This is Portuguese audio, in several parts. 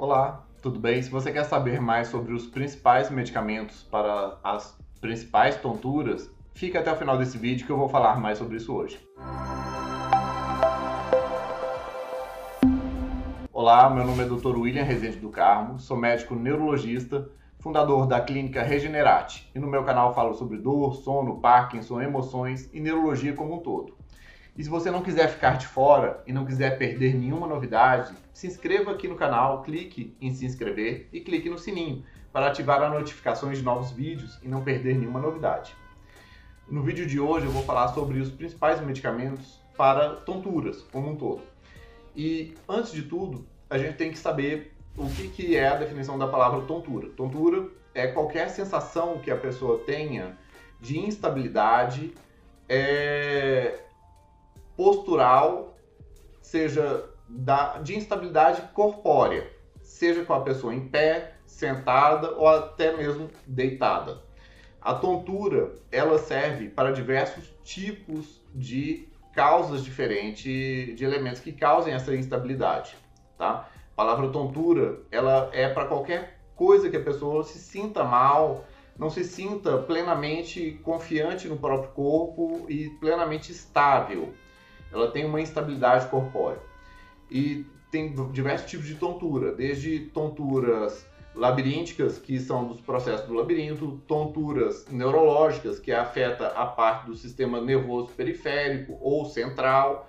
Olá, tudo bem? Se você quer saber mais sobre os principais medicamentos para as principais tonturas, fica até o final desse vídeo que eu vou falar mais sobre isso hoje. Olá, meu nome é Dr. William Rezende do Carmo, sou médico neurologista, fundador da clínica Regenerate, e no meu canal falo sobre dor, sono, Parkinson, emoções e neurologia como um todo. E se você não quiser ficar de fora e não quiser perder nenhuma novidade, se inscreva aqui no canal, clique em se inscrever e clique no sininho para ativar as notificações de novos vídeos e não perder nenhuma novidade. No vídeo de hoje eu vou falar sobre os principais medicamentos para tonturas como um todo. E antes de tudo, a gente tem que saber o que, que é a definição da palavra tontura. Tontura é qualquer sensação que a pessoa tenha de instabilidade, é, postural, seja da, de instabilidade corpórea, seja com a pessoa em pé, sentada ou até mesmo deitada. A tontura ela serve para diversos tipos de causas diferentes de elementos que causem essa instabilidade, tá? A palavra tontura ela é para qualquer coisa que a pessoa se sinta mal, não se sinta plenamente confiante no próprio corpo e plenamente estável ela tem uma instabilidade corpórea. E tem diversos tipos de tontura, desde tonturas labirínticas, que são dos processos do labirinto, tonturas neurológicas, que afeta a parte do sistema nervoso periférico ou central,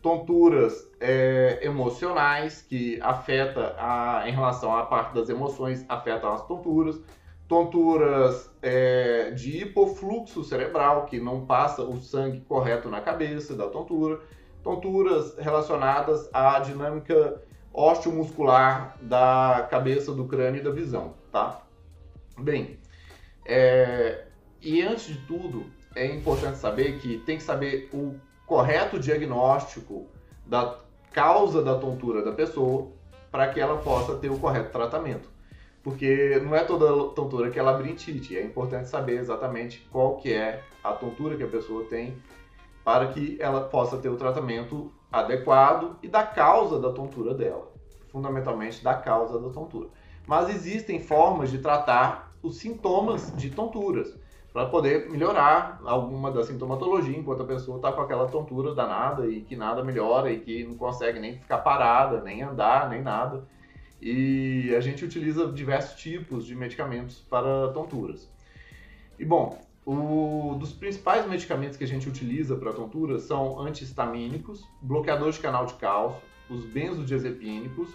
tonturas é, emocionais, que afeta a, em relação à parte das emoções, afetam as tonturas, tonturas é, de hipofluxo cerebral, que não passa o sangue correto na cabeça da tontura, tonturas relacionadas à dinâmica osteomuscular da cabeça, do crânio e da visão, tá? Bem, é, e antes de tudo, é importante saber que tem que saber o correto diagnóstico da causa da tontura da pessoa para que ela possa ter o correto tratamento porque não é toda tontura que é labirintite. É importante saber exatamente qual que é a tontura que a pessoa tem para que ela possa ter o tratamento adequado e da causa da tontura dela, fundamentalmente da causa da tontura. Mas existem formas de tratar os sintomas de tonturas para poder melhorar alguma da sintomatologia enquanto a pessoa está com aquela tontura danada e que nada melhora e que não consegue nem ficar parada, nem andar, nem nada. E a gente utiliza diversos tipos de medicamentos para tonturas. E bom, o, dos principais medicamentos que a gente utiliza para tontura são antihistamínicos, bloqueadores de canal de cálcio, os benzodiazepínicos,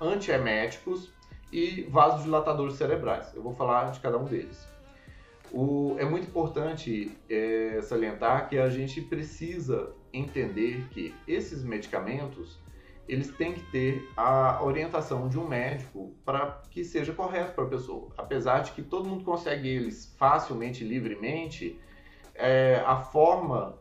antieméticos e vasodilatadores cerebrais. Eu vou falar de cada um deles. O, é muito importante é, salientar que a gente precisa entender que esses medicamentos eles têm que ter a orientação de um médico para que seja correto para a pessoa. Apesar de que todo mundo consegue eles facilmente, livremente, é, a forma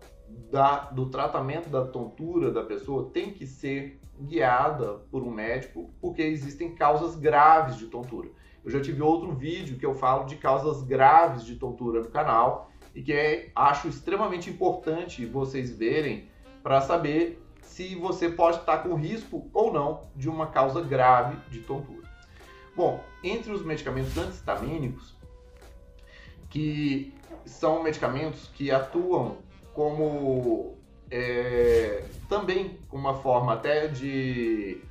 da, do tratamento da tontura da pessoa tem que ser guiada por um médico, porque existem causas graves de tontura. Eu já tive outro vídeo que eu falo de causas graves de tontura no canal e que é, acho extremamente importante vocês verem para saber se você pode estar com risco ou não de uma causa grave de tontura. Bom, entre os medicamentos antihistamínicos, que são medicamentos que atuam como é, também uma forma até de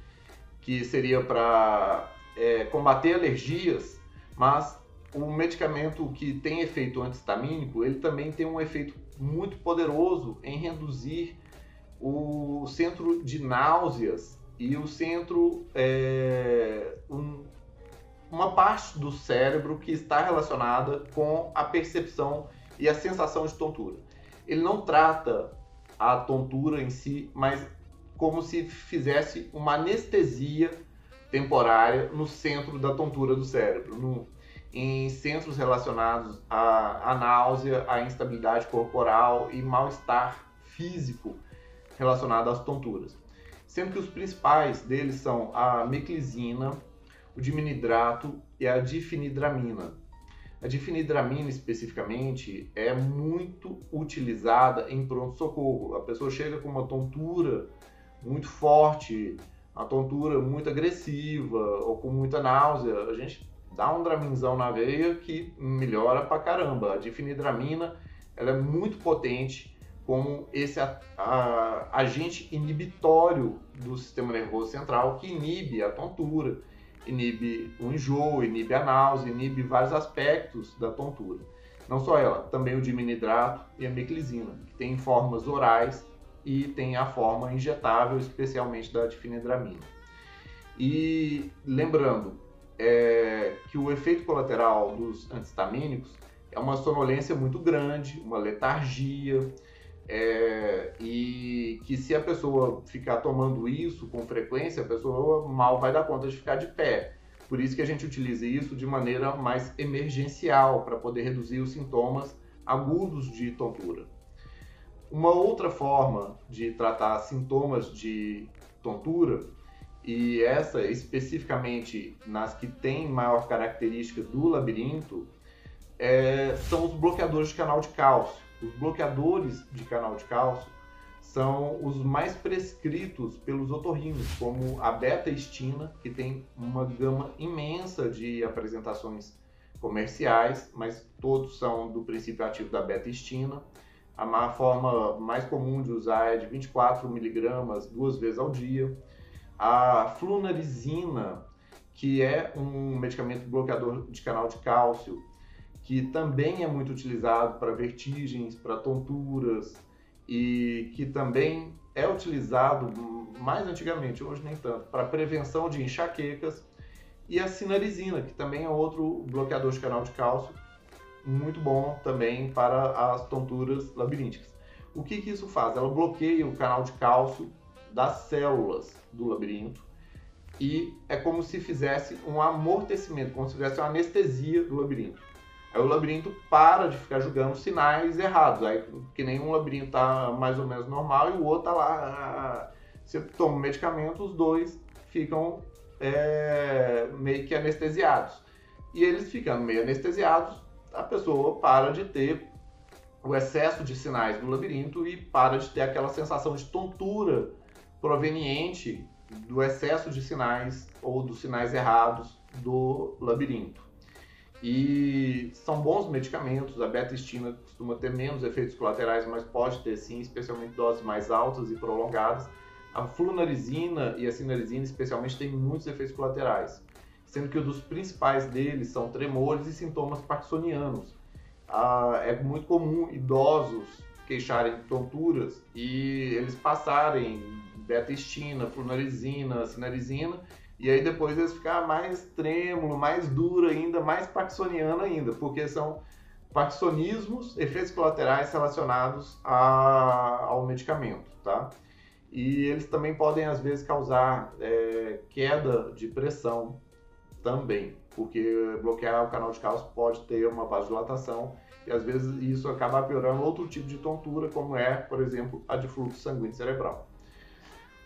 que seria para é, combater alergias, mas o medicamento que tem efeito antihistamínico, ele também tem um efeito muito poderoso em reduzir o centro de náuseas e o centro, é, um, uma parte do cérebro que está relacionada com a percepção e a sensação de tontura. Ele não trata a tontura em si, mas como se fizesse uma anestesia temporária no centro da tontura do cérebro, no, em centros relacionados à, à náusea, à instabilidade corporal e mal-estar físico relacionada às tonturas. Sendo que os principais deles são a meclizina, o diminidrato e a difenidramina. A difenidramina, especificamente, é muito utilizada em pronto-socorro. A pessoa chega com uma tontura muito forte, uma tontura muito agressiva ou com muita náusea, a gente dá um draminzão na veia que melhora pra caramba. A difenidramina ela é muito potente como esse a, a, agente inibitório do sistema nervoso central que inibe a tontura, inibe o enjoo, inibe a náusea, inibe vários aspectos da tontura. Não só ela, também o diminidrato e a meclizina, que tem formas orais e tem a forma injetável, especialmente da difenidramina. E lembrando é, que o efeito colateral dos antistamínicos é uma sonolência muito grande, uma letargia, é, e que se a pessoa ficar tomando isso com frequência, a pessoa mal vai dar conta de ficar de pé. Por isso que a gente utiliza isso de maneira mais emergencial, para poder reduzir os sintomas agudos de tontura. Uma outra forma de tratar sintomas de tontura, e essa especificamente nas que tem maior característica do labirinto, é, são os bloqueadores de canal de cálcio. Os bloqueadores de canal de cálcio são os mais prescritos pelos otorrinos, como a beta-estina, que tem uma gama imensa de apresentações comerciais, mas todos são do princípio ativo da beta-estina. A forma mais comum de usar é de 24 miligramas duas vezes ao dia. A flunarizina, que é um medicamento bloqueador de canal de cálcio, que também é muito utilizado para vertigens, para tonturas e que também é utilizado mais antigamente, hoje nem tanto, para prevenção de enxaquecas e a sinarizina, que também é outro bloqueador de canal de cálcio muito bom também para as tonturas labirínticas. O que, que isso faz? Ela bloqueia o canal de cálcio das células do labirinto e é como se fizesse um amortecimento, como se fizesse uma anestesia do labirinto. Aí o labirinto para de ficar julgando sinais errados. Aí que nem um labirinto tá mais ou menos normal e o outro tá lá. Você toma medicamento, os dois ficam é, meio que anestesiados. E eles ficando meio anestesiados, a pessoa para de ter o excesso de sinais do labirinto e para de ter aquela sensação de tontura proveniente do excesso de sinais ou dos sinais errados do labirinto. E são bons medicamentos, a beta-estina costuma ter menos efeitos colaterais, mas pode ter sim, especialmente doses mais altas e prolongadas. A flunarizina e a sinarizina, especialmente, têm muitos efeitos colaterais, sendo que um dos principais deles são tremores e sintomas parkinsonianos. Ah, é muito comum idosos queixarem de tonturas e eles passarem beta-estina, flunarizina, sinarizina e aí depois eles ficam mais trêmulo, mais duro ainda, mais parkinsoniano ainda, porque são parkinsonismos, efeitos colaterais relacionados a, ao medicamento, tá? E eles também podem, às vezes, causar é, queda de pressão também, porque bloquear o canal de cálcio pode ter uma vasodilatação e, às vezes, isso acaba piorando outro tipo de tontura, como é, por exemplo, a de fluxo sanguíneo cerebral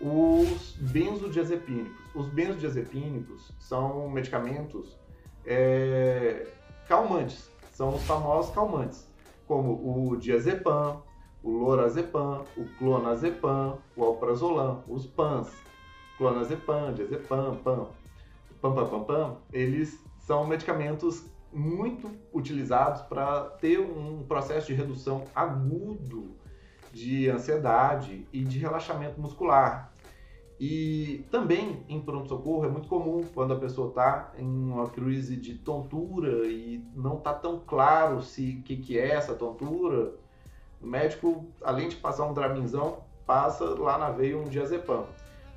os benzodiazepínicos. Os benzodiazepínicos são medicamentos é, calmantes, são os famosos calmantes, como o diazepam, o lorazepam, o clonazepam, o alprazolam, os PANs, clonazepam, diazepam, PAN, PAM, PAM, PAM, PAM, eles são medicamentos muito utilizados para ter um processo de redução agudo de ansiedade e de relaxamento muscular. E também em pronto-socorro é muito comum quando a pessoa está em uma crise de tontura e não está tão claro se o que, que é essa tontura, o médico, além de passar um draminzão, passa lá na veia um diazepam.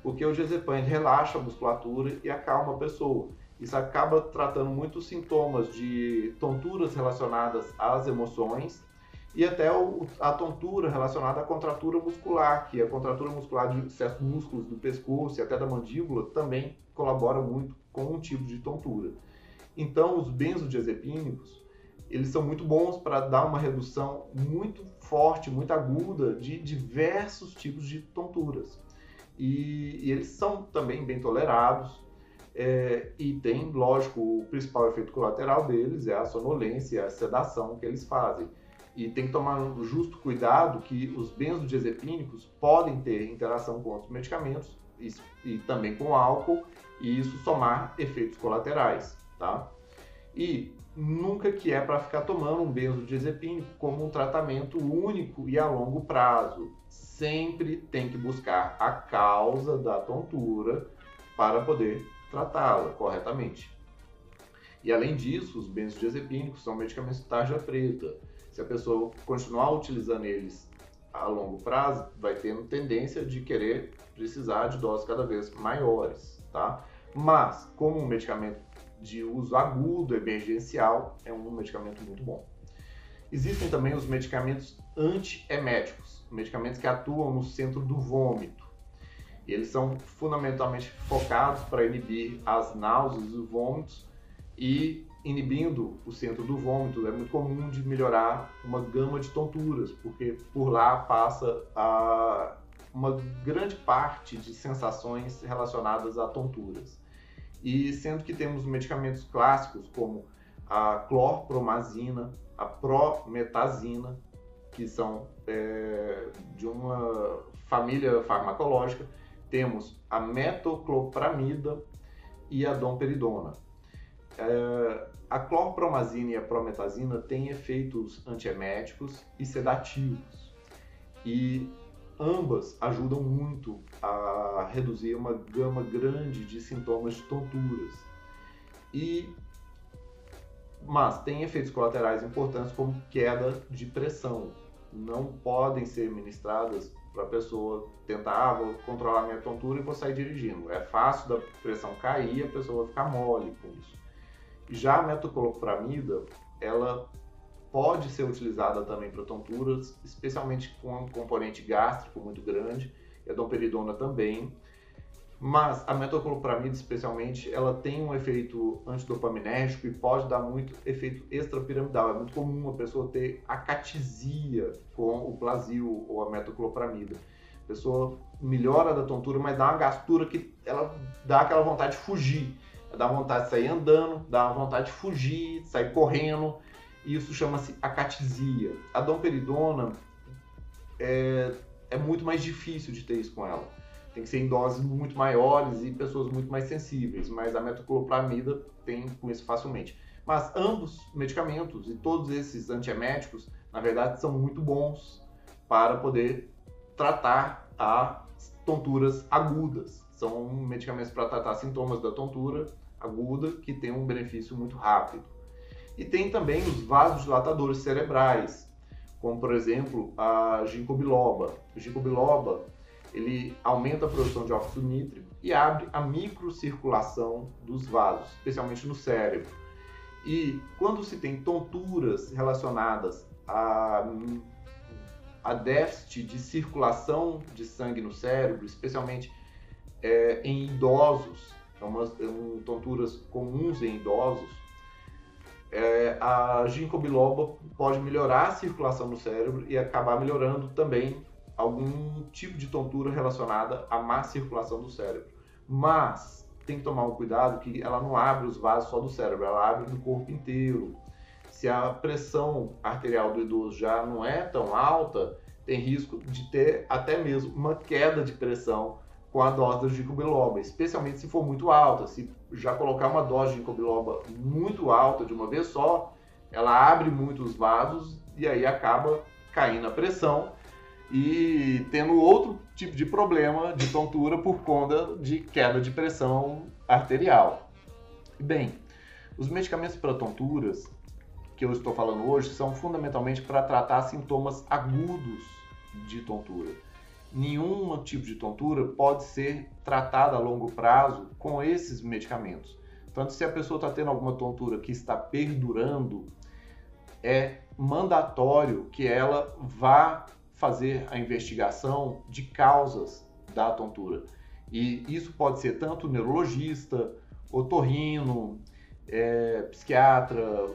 Porque o diazepam relaxa a musculatura e acalma a pessoa. Isso acaba tratando muitos sintomas de tonturas relacionadas às emoções e até o, a tontura relacionada à contratura muscular, que a contratura muscular de certos músculos do pescoço e até da mandíbula também colabora muito com um tipo de tontura. Então, os benzodiazepínicos, eles são muito bons para dar uma redução muito forte, muito aguda de diversos tipos de tonturas. E, e eles são também bem tolerados, é, e tem, lógico, o principal efeito colateral deles é a sonolência, a sedação que eles fazem. E tem que tomar justo cuidado que os benzodiazepínicos podem ter interação com outros medicamentos e, e também com álcool, e isso somar efeitos colaterais, tá? E nunca que é para ficar tomando um benzodiazepínico como um tratamento único e a longo prazo. Sempre tem que buscar a causa da tontura para poder tratá-la corretamente. E além disso, os benzodiazepínicos são medicamentos de tarja preta. Se a pessoa continuar utilizando eles a longo prazo, vai tendo tendência de querer precisar de doses cada vez maiores, tá? Mas, como um medicamento de uso agudo, emergencial, é um medicamento muito bom. Existem também os medicamentos antieméticos, medicamentos que atuam no centro do vômito. E eles são fundamentalmente focados para inibir as náuseas e os vômitos e inibindo o centro do vômito é muito comum de melhorar uma gama de tonturas, porque por lá passa a uma grande parte de sensações relacionadas a tonturas. E sendo que temos medicamentos clássicos como a clorpromazina, a prometazina, que são é, de uma família farmacológica, temos a metoclopramida e a domperidona. É, a clorpromazina e a prometazina têm efeitos antieméticos e sedativos. E ambas ajudam muito a reduzir uma gama grande de sintomas de tonturas. E mas tem efeitos colaterais importantes como queda de pressão. Não podem ser ministradas para a pessoa tentar, ah, vou controlar minha tontura e vou sair dirigindo. É fácil da pressão cair a pessoa vai ficar mole com isso. Já a metoclopramida, ela pode ser utilizada também para tonturas, especialmente com um componente gástrico muito grande, e a domperidona também. Mas a metoclopramida, especialmente, ela tem um efeito antidopaminérgico e pode dar muito efeito extrapiramidal. É muito comum a pessoa ter acatisia com o plasil ou a metoclopramida. A pessoa melhora da tontura, mas dá uma gastura que ela dá aquela vontade de fugir. Dá vontade de sair andando, dá vontade de fugir, de sair correndo e isso chama-se acatisia. A domperidona é, é muito mais difícil de ter isso com ela. Tem que ser em doses muito maiores e pessoas muito mais sensíveis, mas a metoclopramida tem com isso facilmente. Mas ambos medicamentos e todos esses antieméticos, na verdade, são muito bons para poder tratar as tonturas agudas. São medicamentos para tratar sintomas da tontura aguda que tem um benefício muito rápido. E tem também os vasodilatadores cerebrais, como por exemplo a ginkgo biloba. O ginkgo biloba ele aumenta a produção de óxido nítrico e abre a microcirculação dos vasos, especialmente no cérebro. E quando se tem tonturas relacionadas a, a déficit de circulação de sangue no cérebro, especialmente é, em idosos, é uma, é um, tonturas comuns em idosos, é, a ginkgo biloba pode melhorar a circulação no cérebro e acabar melhorando também algum tipo de tontura relacionada à má circulação do cérebro. Mas tem que tomar um cuidado que ela não abre os vasos só do cérebro, ela abre do corpo inteiro. Se a pressão arterial do idoso já não é tão alta, tem risco de ter até mesmo uma queda de pressão com a dose de ginkgo especialmente se for muito alta. Se já colocar uma dose de ginkgo muito alta de uma vez só, ela abre muito os vasos e aí acaba caindo a pressão e tendo outro tipo de problema de tontura por conta de queda de pressão arterial. Bem, os medicamentos para tonturas que eu estou falando hoje são fundamentalmente para tratar sintomas agudos de tontura nenhum tipo de tontura pode ser tratada a longo prazo com esses medicamentos. Tanto se a pessoa está tendo alguma tontura que está perdurando, é mandatório que ela vá fazer a investigação de causas da tontura. E isso pode ser tanto neurologista, otorrino, é, psiquiatra,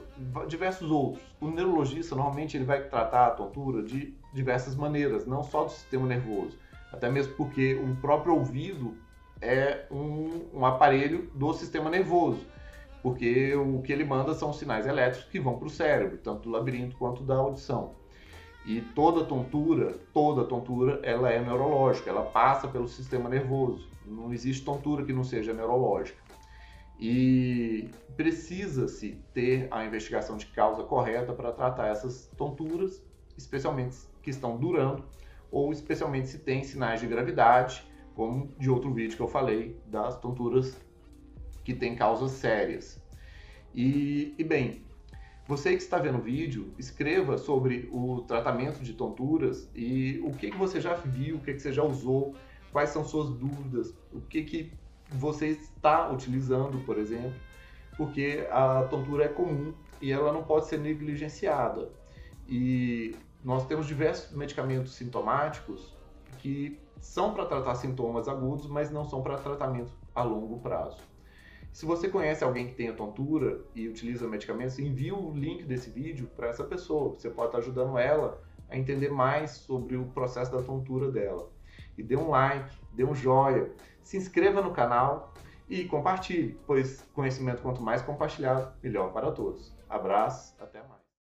diversos outros. O neurologista normalmente ele vai tratar a tontura de diversas maneiras, não só do sistema nervoso, até mesmo porque o próprio ouvido é um, um aparelho do sistema nervoso, porque o que ele manda são sinais elétricos que vão para o cérebro, tanto do labirinto quanto da audição. E toda tontura, toda tontura, ela é neurológica, ela passa pelo sistema nervoso. Não existe tontura que não seja neurológica. E precisa-se ter a investigação de causa correta para tratar essas tonturas, especialmente que estão durando, ou especialmente se tem sinais de gravidade, como de outro vídeo que eu falei, das tonturas que têm causas sérias. E, e bem, você que está vendo o vídeo, escreva sobre o tratamento de tonturas e o que, que você já viu, o que, que você já usou, quais são suas dúvidas, o que, que você está utilizando, por exemplo, porque a tontura é comum e ela não pode ser negligenciada. E nós temos diversos medicamentos sintomáticos que são para tratar sintomas agudos, mas não são para tratamento a longo prazo. Se você conhece alguém que tenha tontura e utiliza medicamentos, envie o link desse vídeo para essa pessoa. Você pode estar ajudando ela a entender mais sobre o processo da tontura dela. E dê um like, dê um joinha, se inscreva no canal e compartilhe, pois conhecimento quanto mais compartilhado, melhor para todos. Abraço, até